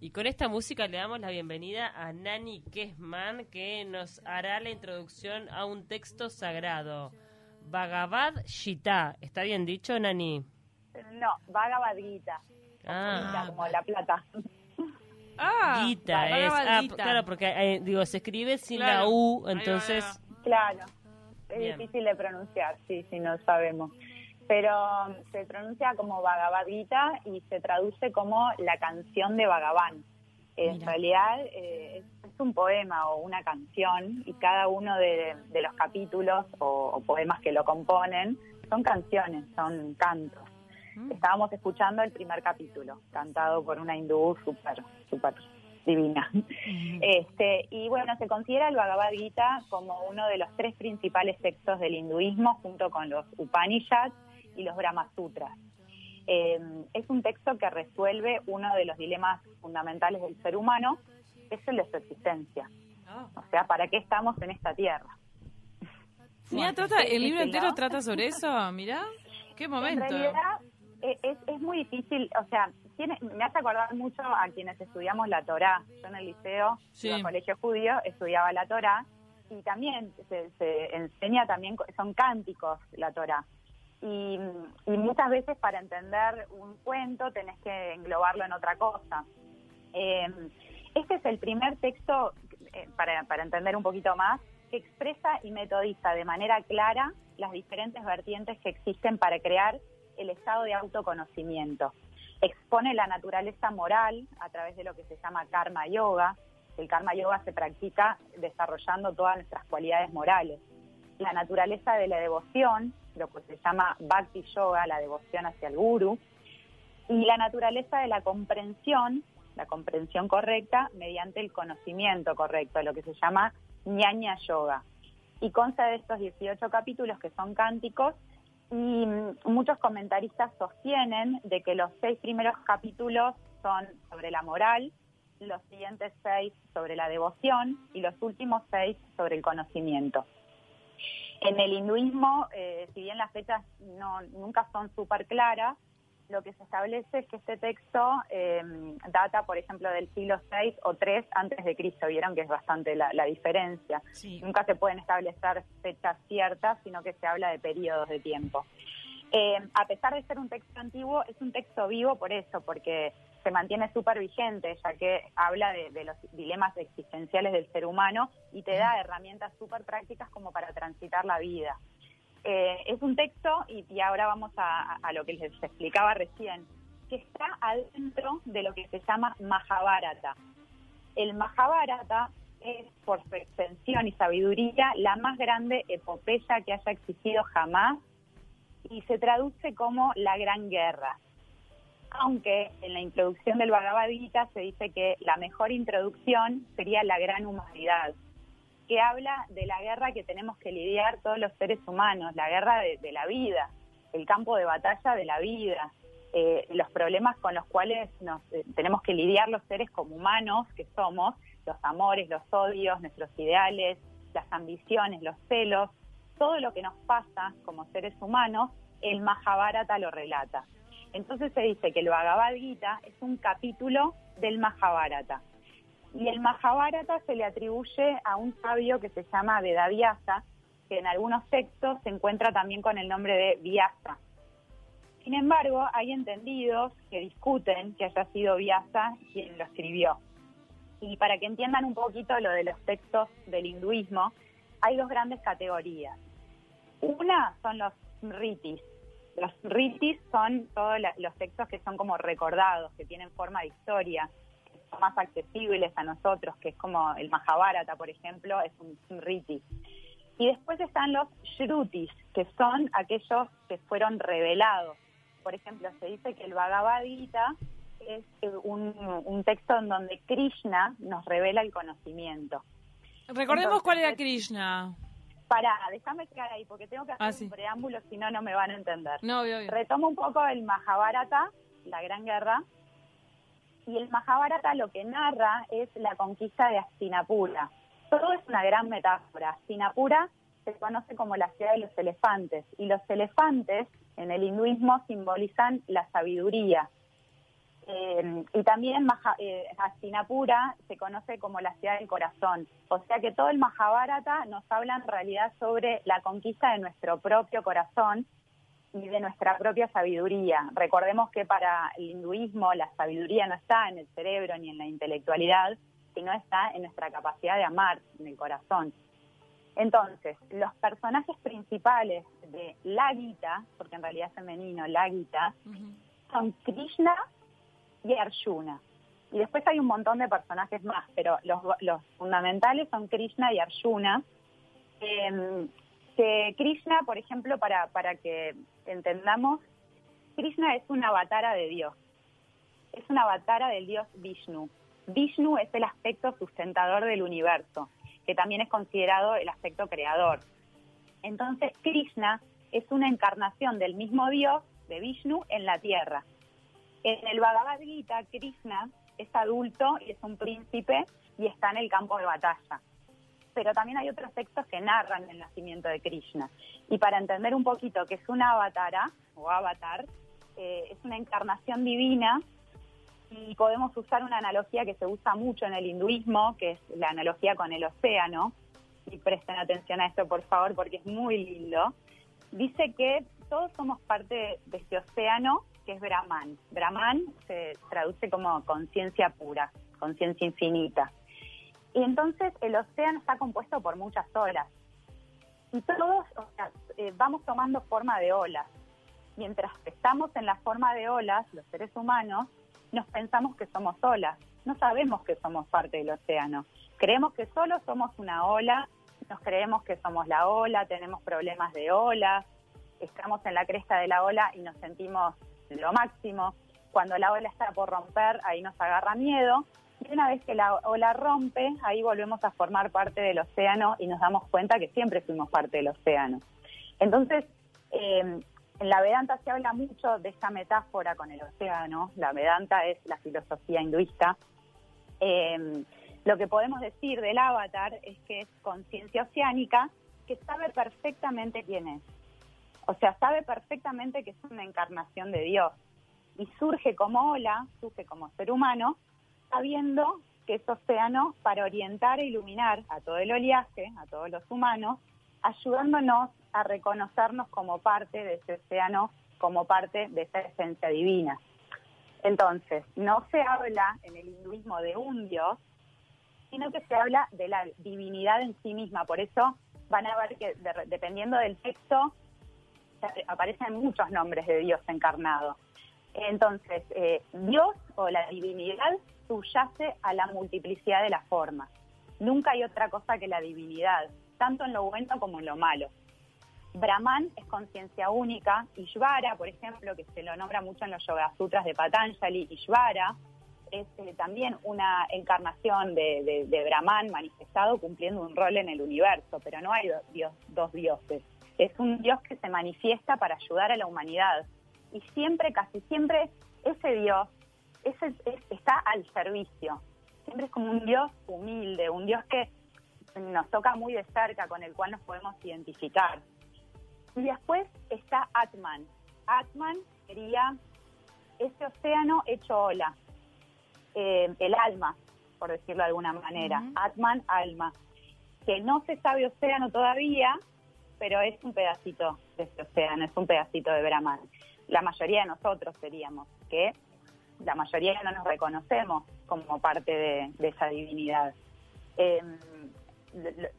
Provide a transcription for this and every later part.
Y con esta música le damos la bienvenida a Nani Kesman, que nos hará la introducción a un texto sagrado. Bhagavad Gita. ¿Está bien dicho, Nani? No, Bhagavad Gita. Ah, como la plata. Ah, Gita es. Ah, claro, porque eh, digo, se escribe sin Claro. la U, entonces. Claro. Es Bien. difícil de pronunciar, sí, sí, no sabemos. Pero um, se pronuncia como Bhagavad Gita y se traduce como la canción de Bhagavan. En Mira. realidad eh, es, es un poema o una canción y cada uno de, de los capítulos o, o poemas que lo componen son canciones, son cantos. Mm. Estábamos escuchando el primer capítulo, cantado por una hindú súper, súper divina. Este, y bueno, se considera el Bhagavad Gita como uno de los tres principales textos del hinduismo, junto con los Upanishads y los Brahma Sutras. Eh, es un texto que resuelve uno de los dilemas fundamentales del ser humano, que es el de su existencia. Ah. O sea, ¿para qué estamos en esta tierra? Mira, trata, el libro entero ¿no? trata sobre eso, mira. Qué momento. En realidad eh, es, es muy difícil, o sea, tiene, me hace acordar mucho a quienes estudiamos la Torá. Yo en el liceo, Sí. en el colegio judío, estudiaba la Torá y también se, se enseña también, son cánticos la Torá. Y, y muchas veces para entender un cuento tenés que englobarlo en otra cosa. Eh, este es el primer texto, eh, para, para entender un poquito más, que expresa y metodiza de manera clara las diferentes vertientes que existen para crear el estado de autoconocimiento. Expone la naturaleza moral a través de lo que se llama karma yoga. El karma yoga se practica desarrollando todas nuestras cualidades morales. La naturaleza de la devoción, lo que se llama bhakti yoga, la devoción hacia el guru. Y la naturaleza de la comprensión, la comprensión correcta mediante el conocimiento correcto, lo que se llama ñaña yoga. Y consta de estos 18 capítulos que son cánticos y muchos comentaristas sostienen de que los seis primeros capítulos son sobre la moral, los siguientes seis sobre la devoción y los últimos seis sobre el conocimiento. En el hinduismo, eh, si bien las fechas no, nunca son súper claras, lo que se establece es que este texto eh, data, por ejemplo, del siglo VI o III antes de Cristo. Vieron que es bastante la, la diferencia. Sí. Nunca se pueden establecer fechas ciertas, sino que se habla de periodos de tiempo. Eh, a pesar de ser un texto antiguo, es un texto vivo por eso, porque se mantiene súper vigente, ya que habla de, de los dilemas existenciales del ser humano y te da herramientas súper prácticas como para transitar la vida. Eh, es un texto, y, ahora vamos a, a lo que les explicaba recién, que está adentro de lo que se llama Mahabharata. El Mahabharata es, por su extensión y sabiduría, la más grande epopeya que haya existido jamás y se traduce como la Gran Guerra. Aunque en la introducción del Bhagavad Gita se dice que la mejor introducción sería la gran humanidad, que habla de la guerra que tenemos que lidiar todos los seres humanos, la guerra de, la vida, el campo de batalla de la vida, eh, los problemas con los cuales nos eh, tenemos que lidiar los seres como humanos que somos, los amores, los odios, nuestros ideales, las ambiciones, los celos, todo lo que nos pasa como seres humanos, el Mahabharata lo relata. Entonces se dice que el Bhagavad Gita es un capítulo del Mahabharata. Y el Mahabharata se le atribuye a un sabio que se llama Vedavyasa, que en algunos textos se encuentra también con el nombre de Vyasa. Sin embargo, hay entendidos que discuten que haya sido Vyasa quien lo escribió. Y para que entiendan un poquito lo de los textos del hinduismo, hay dos grandes categorías. Una son los ritis. Los ritis son todos los textos que son como recordados, que tienen forma de historia, más accesibles a nosotros, que es como el Mahabharata, por ejemplo, es un, un riti. Y después están los shrutis, que son aquellos que fueron revelados. Por ejemplo, se dice que el Bhagavad Gita es eh, un, un texto en donde Krishna nos revela el conocimiento. Recordemos Entonces, cuál era Krishna. Para, déjame quedar ahí, porque tengo que hacer Ah, sí. un preámbulo, si no, no me van a entender. No, obvio, obvio. Retomo un poco el Mahabharata, la Gran Guerra, y el Mahabharata lo que narra es la conquista de Hastinapura. Todo es una gran metáfora. Hastinapura se conoce como la ciudad de los elefantes. Y los elefantes en el hinduismo simbolizan la sabiduría. Eh, y también Maha, eh, Hastinapura se conoce como la ciudad del corazón. O sea que todo el Mahabharata nos habla en realidad sobre la conquista de nuestro propio corazón y de nuestra propia sabiduría. Recordemos que para el hinduismo la sabiduría no está en el cerebro ni en la intelectualidad, sino está en nuestra capacidad de amar, en el corazón. Entonces, los personajes principales de la Gita, porque en realidad es femenino, la Gita, son Krishna y Arjuna. Y después hay un montón de personajes más, pero los, los fundamentales son Krishna y Arjuna. Eh, Krishna, por ejemplo, para, para que entendamos, Krishna es una avatara de Dios. Es una avatara del dios Vishnu. Vishnu es el aspecto sustentador del universo que también es considerado el aspecto creador. Entonces, Krishna es una encarnación del mismo Dios, de Vishnu, en la tierra. En el Bhagavad Gita, Krishna es adulto y es un príncipe y está en el campo de batalla. Pero también hay otros textos que narran el nacimiento de Krishna. Y para entender un poquito qué es una avatara o avatar, eh, es una encarnación divina y podemos usar una analogía que se usa mucho en el hinduismo, que es la analogía con el océano, y presten atención a esto por favor porque es muy lindo, dice que todos somos parte de este océano que es Brahman. Brahman se traduce como conciencia pura, conciencia infinita. Y entonces el océano está compuesto por muchas olas. Y todos eh, vamos tomando forma de olas. Mientras estamos en la forma de olas, los seres humanos, nos pensamos que somos olas, no sabemos que somos parte del océano. Creemos que solo somos una ola, nos creemos que somos la ola, tenemos problemas de olas, estamos en la cresta de la ola y nos sentimos lo máximo. Cuando la ola está por romper, ahí nos agarra miedo. Y una vez que la ola rompe, ahí volvemos a formar parte del océano y nos damos cuenta que siempre fuimos parte del océano. Entonces, eh, en la Vedanta se habla mucho de esta metáfora con el océano. La Vedanta es la filosofía hinduista. Eh, lo que podemos decir del avatar es que es conciencia oceánica que sabe perfectamente quién es. O sea, sabe perfectamente que es una encarnación de Dios. Y surge como ola, surge como ser humano, sabiendo que es océano para orientar e iluminar a todo el oleaje, a todos los humanos, ayudándonos a reconocernos como parte de ese océano, como parte de esa esencia divina. Entonces, no se habla en el hinduismo de un dios, sino que se habla de la divinidad en sí misma. Por eso van a ver que dependiendo del texto aparecen muchos nombres de Dios encarnado. Entonces, eh, Dios o la divinidad subyace a la multiplicidad de las formas. Nunca hay otra cosa que la divinidad, tanto en lo bueno como en lo malo. Brahman es conciencia única, Ishvara, por ejemplo, que se lo nombra mucho en los Yoga Sutras de Patanjali, Ishvara es eh, también una encarnación de, Brahman manifestado cumpliendo un rol en el universo, pero no hay dos dioses. Es un dios que se manifiesta para ayudar a la humanidad. Y siempre, casi siempre, ese dios ese, está al servicio. Siempre es como un dios humilde, un dios que nos toca muy de cerca, con el cual nos podemos identificar. Y después está Atman. Atman sería ese océano hecho ola, eh, el alma, por decirlo de alguna manera. Atman, alma. Que no se sabe océano todavía, pero es un pedacito de ese océano, es un pedacito de Brahman. La mayoría de nosotros seríamos, que la mayoría no nos reconocemos como parte de, esa divinidad. Eh,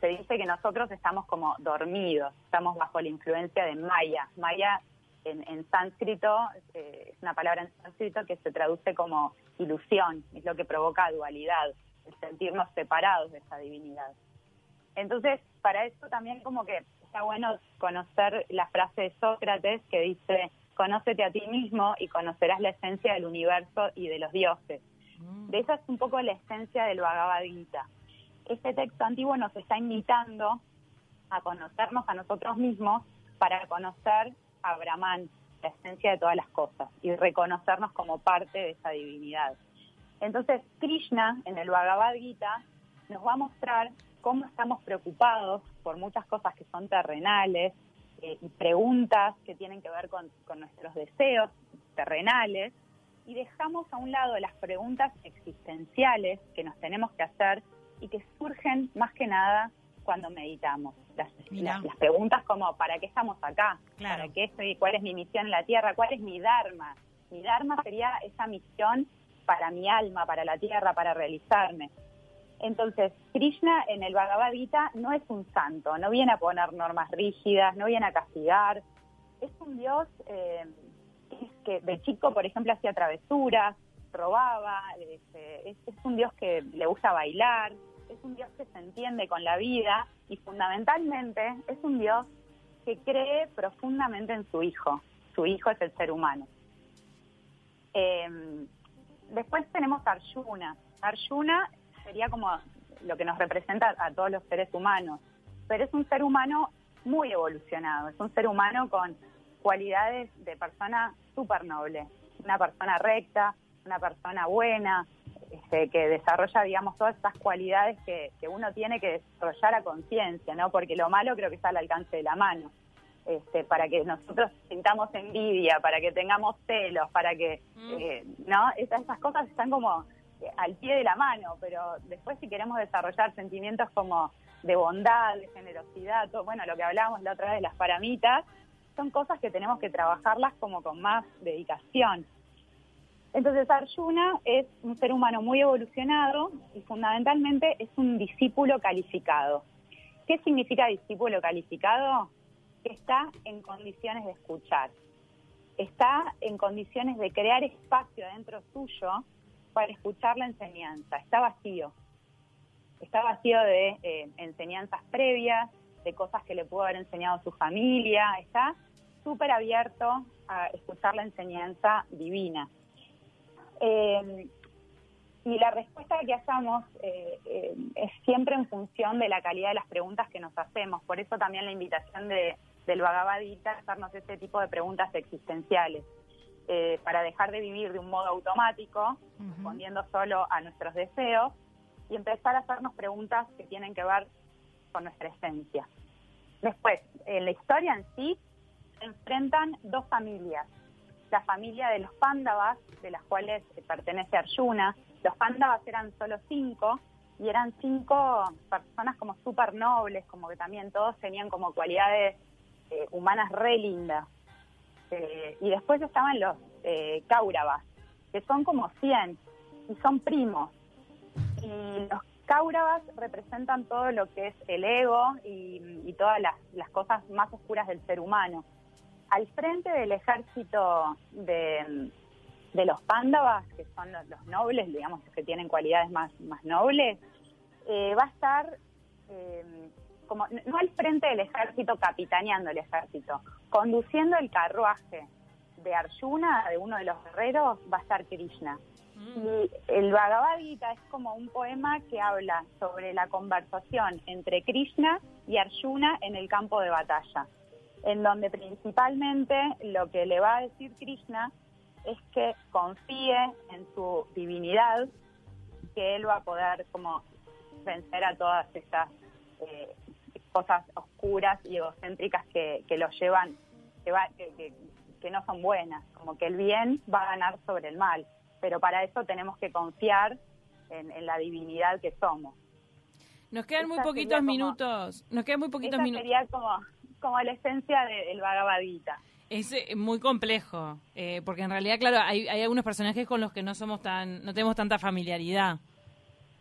se dice que nosotros estamos como dormidos, estamos bajo la influencia de Maya. Maya en, sánscrito eh, es una palabra en sánscrito que se traduce como ilusión, es lo que provoca dualidad, el sentirnos separados de esa divinidad. Entonces, para eso también como que está bueno conocer la frase de Sócrates que dice, conócete a ti mismo y conocerás la esencia del universo y de los dioses. Mm. De esa es un poco la esencia del Bhagavad Gita este texto antiguo nos está invitando a conocernos a nosotros mismos para conocer a Brahman, la esencia de todas las cosas, y reconocernos como parte de esa divinidad. Entonces, Krishna, en el Bhagavad Gita, nos va a mostrar cómo estamos preocupados por muchas cosas que son terrenales eh, y preguntas que tienen que ver con, con nuestros deseos terrenales y dejamos a un lado las preguntas existenciales que nos tenemos que hacer y que surgen más que nada cuando meditamos. Las, Mira. las- las preguntas como ¿para qué estamos acá? Claro. ¿Para qué estoy? ¿Cuál es mi misión en la Tierra? ¿Cuál es mi Dharma? Mi Dharma sería esa misión para mi alma, para la Tierra, para realizarme. Entonces, Krishna en el Bhagavad Gita no es un santo, no viene a poner normas rígidas, no viene a castigar. Es un Dios eh, que- de chico, por ejemplo, hacía travesuras, robaba, este, es, un Dios que le gusta bailar, es un Dios que se entiende con la vida y fundamentalmente es un Dios que cree profundamente en su hijo. Su hijo es el ser humano. Eh, después tenemos Arjuna. Arjuna sería como lo que nos representa a todos los seres humanos, pero es un ser humano muy evolucionado, es un ser humano con cualidades de persona súper noble, una persona recta, una persona buena, este, que desarrolla, digamos, todas estas cualidades que, que uno tiene que desarrollar a conciencia, ¿no? Porque lo malo creo que está al alcance de la mano. Este, para que nosotros sintamos envidia, para que tengamos celos, para que, Mm. eh, ¿no? Esas, esas cosas están como al pie de la mano, pero después si queremos desarrollar sentimientos como de bondad, de generosidad, todo, bueno, lo que hablábamos la otra vez de las paramitas, son cosas que tenemos que trabajarlas como con más dedicación. Entonces Arjuna es un ser humano muy evolucionado y fundamentalmente es un discípulo calificado. ¿Qué significa discípulo calificado? Está en condiciones de escuchar, está en condiciones de crear espacio dentro suyo para escuchar la enseñanza, está vacío, está vacío de eh, enseñanzas previas, de cosas que le pudo haber enseñado su familia, está súper abierto a escuchar la enseñanza divina. Eh, y la respuesta que hacemos eh, es siempre en función de la calidad de las preguntas que nos hacemos. Por eso también la invitación de, del Bhagavad Gita a hacernos este tipo de preguntas existenciales, eh, para dejar de vivir de un modo automático, respondiendo solo a nuestros deseos, y empezar a hacernos preguntas que tienen que ver con nuestra esencia. Después, en la historia en sí, se enfrentan dos familias. La familia de los Pándavas, de las cuales pertenece Arjuna. Los Pándavas eran solo cinco y eran cinco personas como súper nobles, como que también todos tenían como cualidades eh, humanas re lindas. Eh, y después estaban los eh, que son como 100 y son primos. Y los Cáuravas representan todo lo que es el ego y, todas las, cosas más oscuras del ser humano. Al frente del ejército de, de los Pándavas, que son los, nobles, digamos, que tienen cualidades más, más nobles, eh, va a estar eh, como no al frente del ejército capitaneando el ejército, conduciendo el carruaje de Arjuna, de uno de los guerreros, va a estar Krishna. Y el Bhagavad Gita es como un poema que habla sobre la conversación entre Krishna y Arjuna en el campo de batalla, en donde principalmente lo que le va a decir Krishna es que confíe en su divinidad, que él va a poder como vencer a todas estas eh, cosas oscuras y egocéntricas que, que lo llevan, que, va, que, no son buenas, como que el bien va a ganar sobre el mal pero para eso tenemos que confiar en, en la divinidad que somos. Nos quedan muy poquitos como- minutos. Nos quedan muy poquitos Esa minutos. sería como, como la esencia de- del Bhagavad Gita. Es eh, muy complejo, eh, porque en realidad, claro, hay, hay algunos personajes con los que no somos tan, no tenemos tanta familiaridad.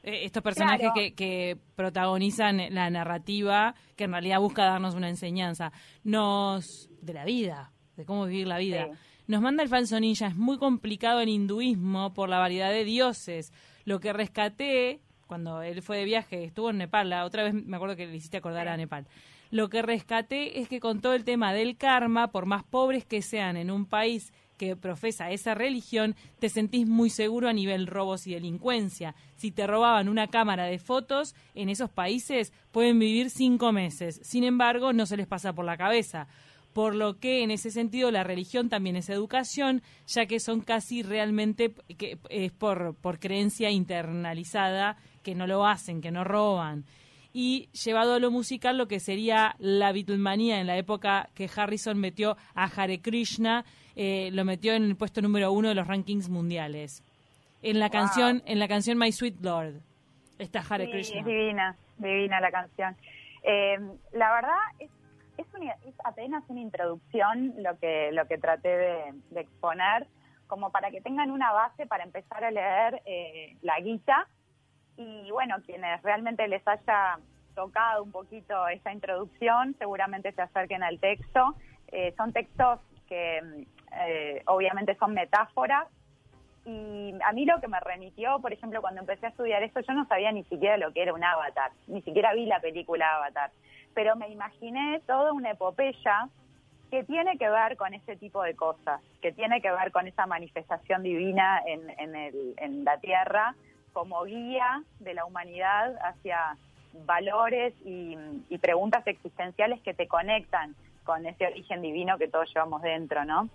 Eh, estos personajes Claro. que, que protagonizan la narrativa, que en realidad busca darnos una enseñanza, nos de la vida, de cómo vivir la vida. Sí. Nos manda el falso ninja, es muy complicado el hinduismo por la variedad de dioses. Lo que rescaté cuando él fue de viaje, estuvo en Nepal, la otra vez me acuerdo que le hiciste acordar a Nepal. Lo que rescaté es que con todo el tema del karma, por más pobres que sean en un país que profesa esa religión, te sentís muy seguro a nivel robos y delincuencia. Si te robaban una cámara de fotos, en esos países pueden vivir cinco meses. Sin embargo, no se les pasa por la cabeza por lo que en ese sentido la religión también es educación, ya que son casi realmente que es por, por creencia internalizada que no lo hacen, que no roban. y llevado a lo musical lo que sería la Beatlemanía en la época que Harrison metió a Hare Krishna, eh, lo metió en el puesto número uno de los rankings mundiales. En la canción, en la canción My Sweet Lord, está Hare Sí, Krishna. es divina, divina la canción. Eh, la verdad es, es, una- es apenas una introducción lo que lo que traté de, de exponer, como para que tengan una base para empezar a leer eh, la guita y bueno, quienes realmente les haya tocado un poquito esa introducción, seguramente se acerquen al texto. Eh, son textos que eh, obviamente son metáforas y a mí lo que me remitió, por ejemplo, cuando empecé a estudiar esto, yo no sabía ni siquiera lo que era un avatar, ni siquiera vi la película Avatar, pero me imaginé toda una epopeya que tiene que ver con ese tipo de cosas, que tiene que ver con esa manifestación divina en, en, el- en la Tierra como guía de la humanidad hacia valores y, y preguntas existenciales que te conectan con ese origen divino que todos llevamos dentro, ¿no?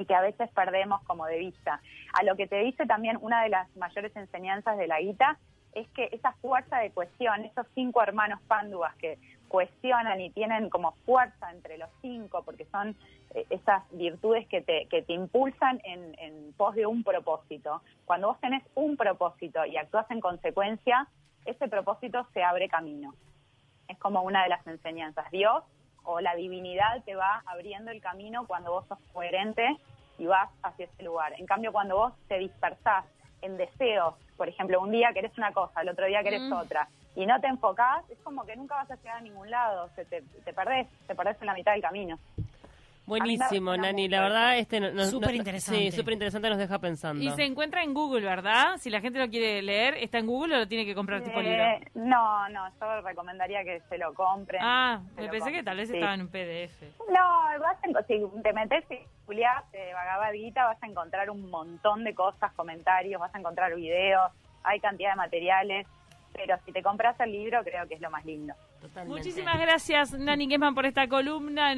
Y que a veces perdemos como de vista. A lo que te dice también una de las mayores enseñanzas de la Gita es que esa fuerza de cuestión, esos cinco hermanos pánduas que cuestionan y tienen como fuerza entre los cinco, porque son eh, esas virtudes que te, que te impulsan en, en pos de un propósito. Cuando vos tenés un propósito y actúas en consecuencia, ese propósito se abre camino. Es como una de las enseñanzas. Dios o la divinidad te va abriendo el camino cuando vos sos coherente y vas hacia ese lugar. En cambio, cuando vos te dispersás en deseos, por ejemplo, un día querés una cosa, el otro día querés Mm. otra, y no te enfocás, es como que nunca vas a llegar a ningún lado, se te, te perdés, te perdés en la mitad del camino. Buenísimo, Nani. La verdad, este no- no- Súper no- interesante. Sí, súper interesante, nos deja pensando. Y se encuentra en Google, ¿verdad? Si la gente lo quiere leer, ¿está en Google o lo tiene que comprar tipo libro? Eh, no, no, yo recomendaría que se lo compren. Ah, me pensé que compren, tal vez sí. estaba en un PDF. No, vas a si te metes y eh, Bhagavad Gita, vas a encontrar un montón de cosas, comentarios, vas a encontrar videos, hay cantidad de materiales, pero si te compras el libro creo que es lo más lindo. Totalmente. Muchísimas gracias, Nani Kesman, por esta columna.